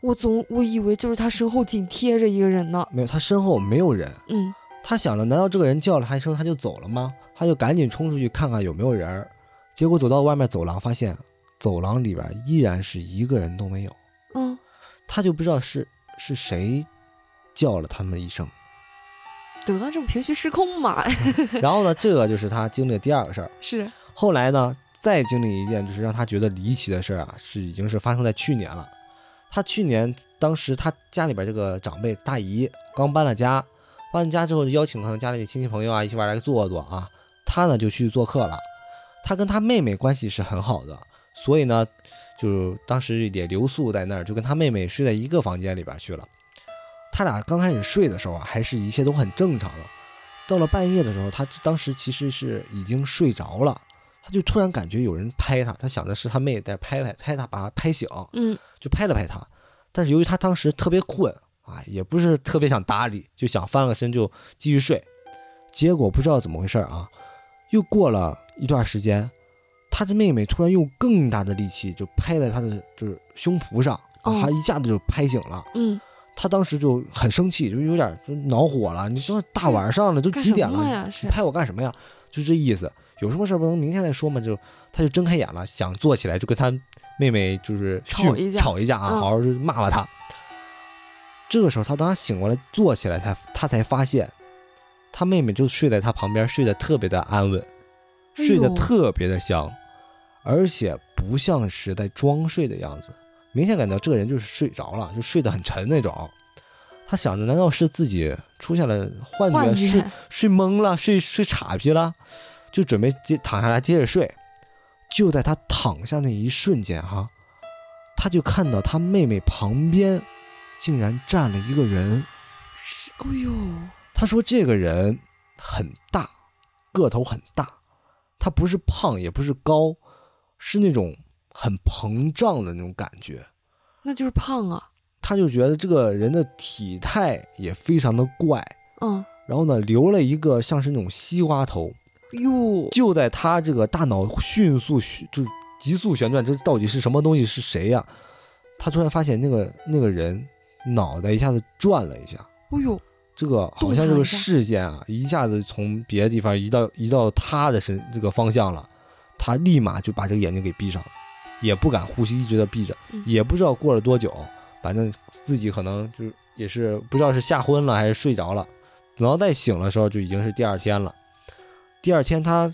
我总我以为就是他身后紧贴着一个人呢。没有，他身后没有人。嗯，他想着，难道这个人叫了他一声他就走了吗？他就赶紧冲出去看看有没有人。结果走到外面走廊，发现走廊里边依然是一个人都没有。嗯，他就不知道是是谁叫了他们一声。得这不平虚失控嘛？*laughs* 然后呢，这个就是他经历的第二个事儿。*laughs* 是，后来呢，再经历一件就是让他觉得离奇的事儿啊，是已经是发生在去年了。他去年当时他家里边这个长辈大姨刚搬了家，搬家之后就邀请可能家里亲戚朋友啊一起玩来坐坐啊，他呢就去做客了。他跟他妹妹关系是很好的，所以呢，就当时也留宿在那儿，就跟他妹妹睡在一个房间里边去了。他俩刚开始睡的时候啊，还是一切都很正常的。到了半夜的时候，他当时其实是已经睡着了，他就突然感觉有人拍他，他想的是他妹在拍拍拍他，把他拍醒，嗯，就拍了拍他。但是由于他当时特别困啊，也不是特别想搭理，就想翻了个身就继续睡。结果不知道怎么回事啊，又过了一段时间，他的妹妹突然用更大的力气就拍在他的就是胸脯上，把他一下子就拍醒了。嗯，他当时就很生气，就有点就恼火了。你说大晚上的都几点了，你拍我干什么呀？就这意思。有什么事不能明天再说吗？就他就睁开眼了，想坐起来就跟他妹妹就是吵一架，吵一架啊，好好骂骂他。这个时候他当他醒过来坐起来，才他才发现，他妹妹就睡在他旁边，睡得特别的安稳，睡得特别的香，而且不像是在装睡的样子，明显感到这个人就是睡着了，就睡得很沉那种。他想着，难道是自己出现了幻觉，睡睡懵了，睡睡岔劈了？就准备接躺下来接着睡。就在他躺下那一瞬间，哈，他就看到他妹妹旁边。竟然站了一个人，哎呦！他说这个人很大，个头很大，他不是胖也不是高，是那种很膨胀的那种感觉。那就是胖啊！他就觉得这个人的体态也非常的怪，嗯，然后呢，留了一个像是那种西瓜头。哟！就在他这个大脑迅速就急速旋转，这到底是什么东西？是谁呀？他突然发现那个那个人。脑袋一下子转了一下，哦呦，这个好像这个视线啊，一下子从别的地方移到移到他的身这个方向了，他立马就把这个眼睛给闭上了，也不敢呼吸，一直在闭着，也不知道过了多久，反正自己可能就也是不知道是吓昏了还是睡着了，等到再醒的时候就已经是第二天了。第二天他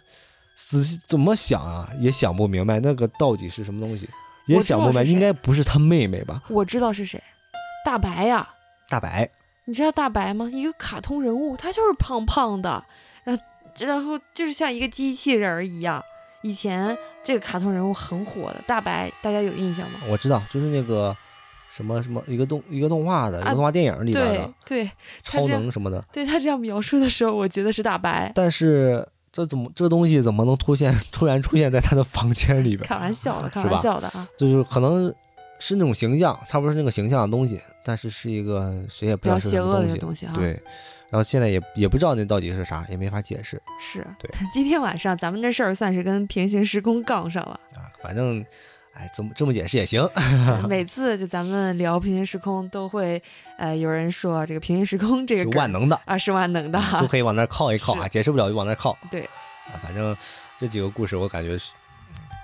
仔细怎么想啊，也想不明白那个到底是什么东西，也想不明白，应该不是他妹妹吧？我知道是谁。大白呀，大白，你知道大白吗？一个卡通人物，他就是胖胖的，然后然后就是像一个机器人一样。以前这个卡通人物很火的，大白，大家有印象吗？我知道，就是那个什么什么一个动一个动画的，一个动画电影里边的，对，超能什么的。对他这样描述的时候，我觉得是大白。但是这怎么这东西怎么能突现 *laughs* 突然出现在他的房间里边？开玩笑的，开玩笑的啊，就是可能。是那种形象，差不多是那个形象的东西，但是是一个谁也不知道是什么东西。对，然后现在也也不知道那到底是啥，也没法解释。是对。*laughs* 今天晚上咱们这事儿算是跟平行时空杠上了啊。反正，哎，这么这么解释也行。*laughs* 每次就咱们聊平行时空，都会呃有人说这个平行时空这个 *laughs* 万能的啊，是万能的，都可以往那靠一靠啊，解释不了就往那靠。对。啊，反正这几个故事我感觉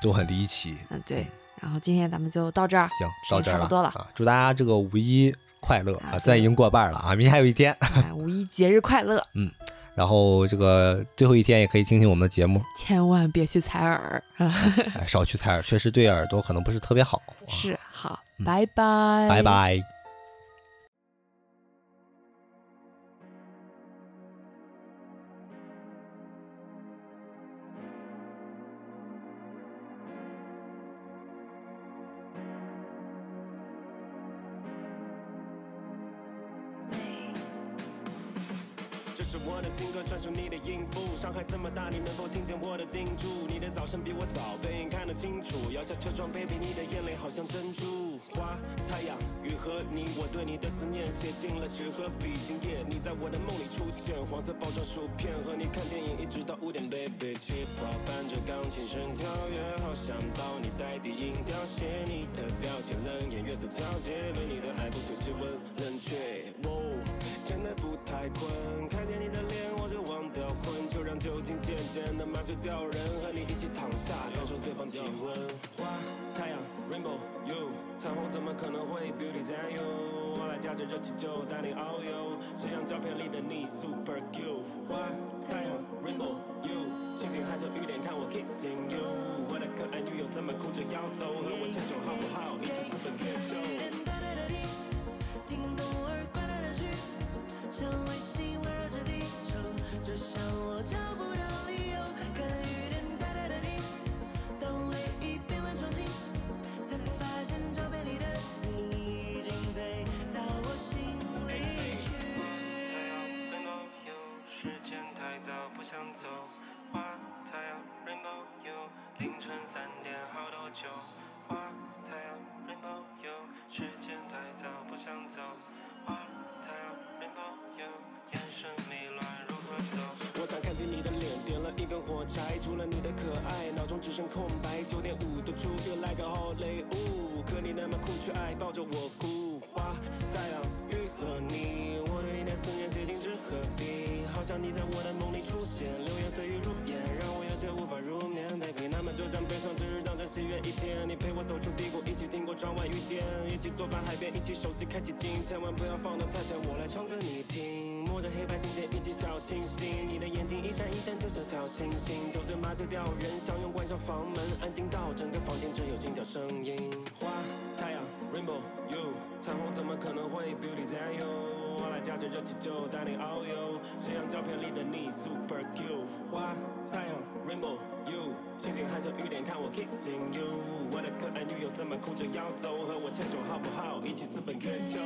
都很离奇。嗯，对。然后今天咱们就到这儿，行，到这儿差不多了啊！祝大家这个五一快乐啊！虽然已经过半了啊，明天还有一天，五一节日快乐。嗯，然后这个最后一天也可以听听我们的节目，千万别去采耳啊，少去采耳，确实对耳朵可能不是特别好。*laughs* 是，好，拜拜，拜拜。早晨比我早，背影看得清楚。摇下车窗，baby，你的眼泪好像珍珠。花，太阳，雨和你，我对你的思念写进了纸和笔。今夜你在我的梦里出现，黄色包装薯片，和你看电影一直到五点，baby。气泡伴着钢琴声跳跃，好想抱你在低音调写你的表情，冷眼月色皎洁，对你的爱不随气温冷却。哦真的不太困，看见你的脸我就忘掉困，就让酒精渐渐的麻醉掉人，和你一起躺下，感受对方体温。花，太阳，rainbow you，彩虹怎么可能会 beauty than you？我来驾着热气球带你遨游，夕阳照片里的你 super cute。花，太阳，rainbow you，星星还是雨点看我 kissing you。我的可爱女友怎么哭着要走？和我牵手好不好？一起私奔月球。听风儿刮来的去，像卫星围绕。就像我找不到理由，看雨点哒哒的滴，当回忆变换场景，才发现照片里的你已经飞到我心里去。rainbow you，时间太早不想走。花太阳 rainbow you，凌晨三点好多酒。花太阳 rainbow you，时间太早不想走。花太阳 rainbow you，眼神迷乱？我想看见你的脸，点了一根火柴，除了你的可爱，脑中只剩空白。九点五度出歌，like a holiday，呜，可你那么酷，却爱抱着我哭。花、太阳、雨和你，我对你的思念写进纸和笔，好像你在我的梦里出现，流言蜚语入眼，让我有些无法入眠。Baby，那么就将悲伤之日当成喜悦一天，你陪我走出低谷，一起听过窗外雨点，一起做饭海边，一起手机开启静，千万不要放得太响，我来唱歌你听，着黑白琴键一起小清新，你的眼睛一闪一闪就像小星星，酒醉麻醉掉人，相拥关上房门，安静到整个房间只有心跳声音。花、太阳、rainbow、you，彩虹怎么可能会 beauty 在 you？我来驾着热气球带你遨游，夕阳照片里的你 super cute？花、太阳、rainbow、you，星星还是雨点看我 kissing you，我的可爱女友怎么哭着要走？和我牵手好不好？一起私奔月球。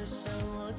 这伤我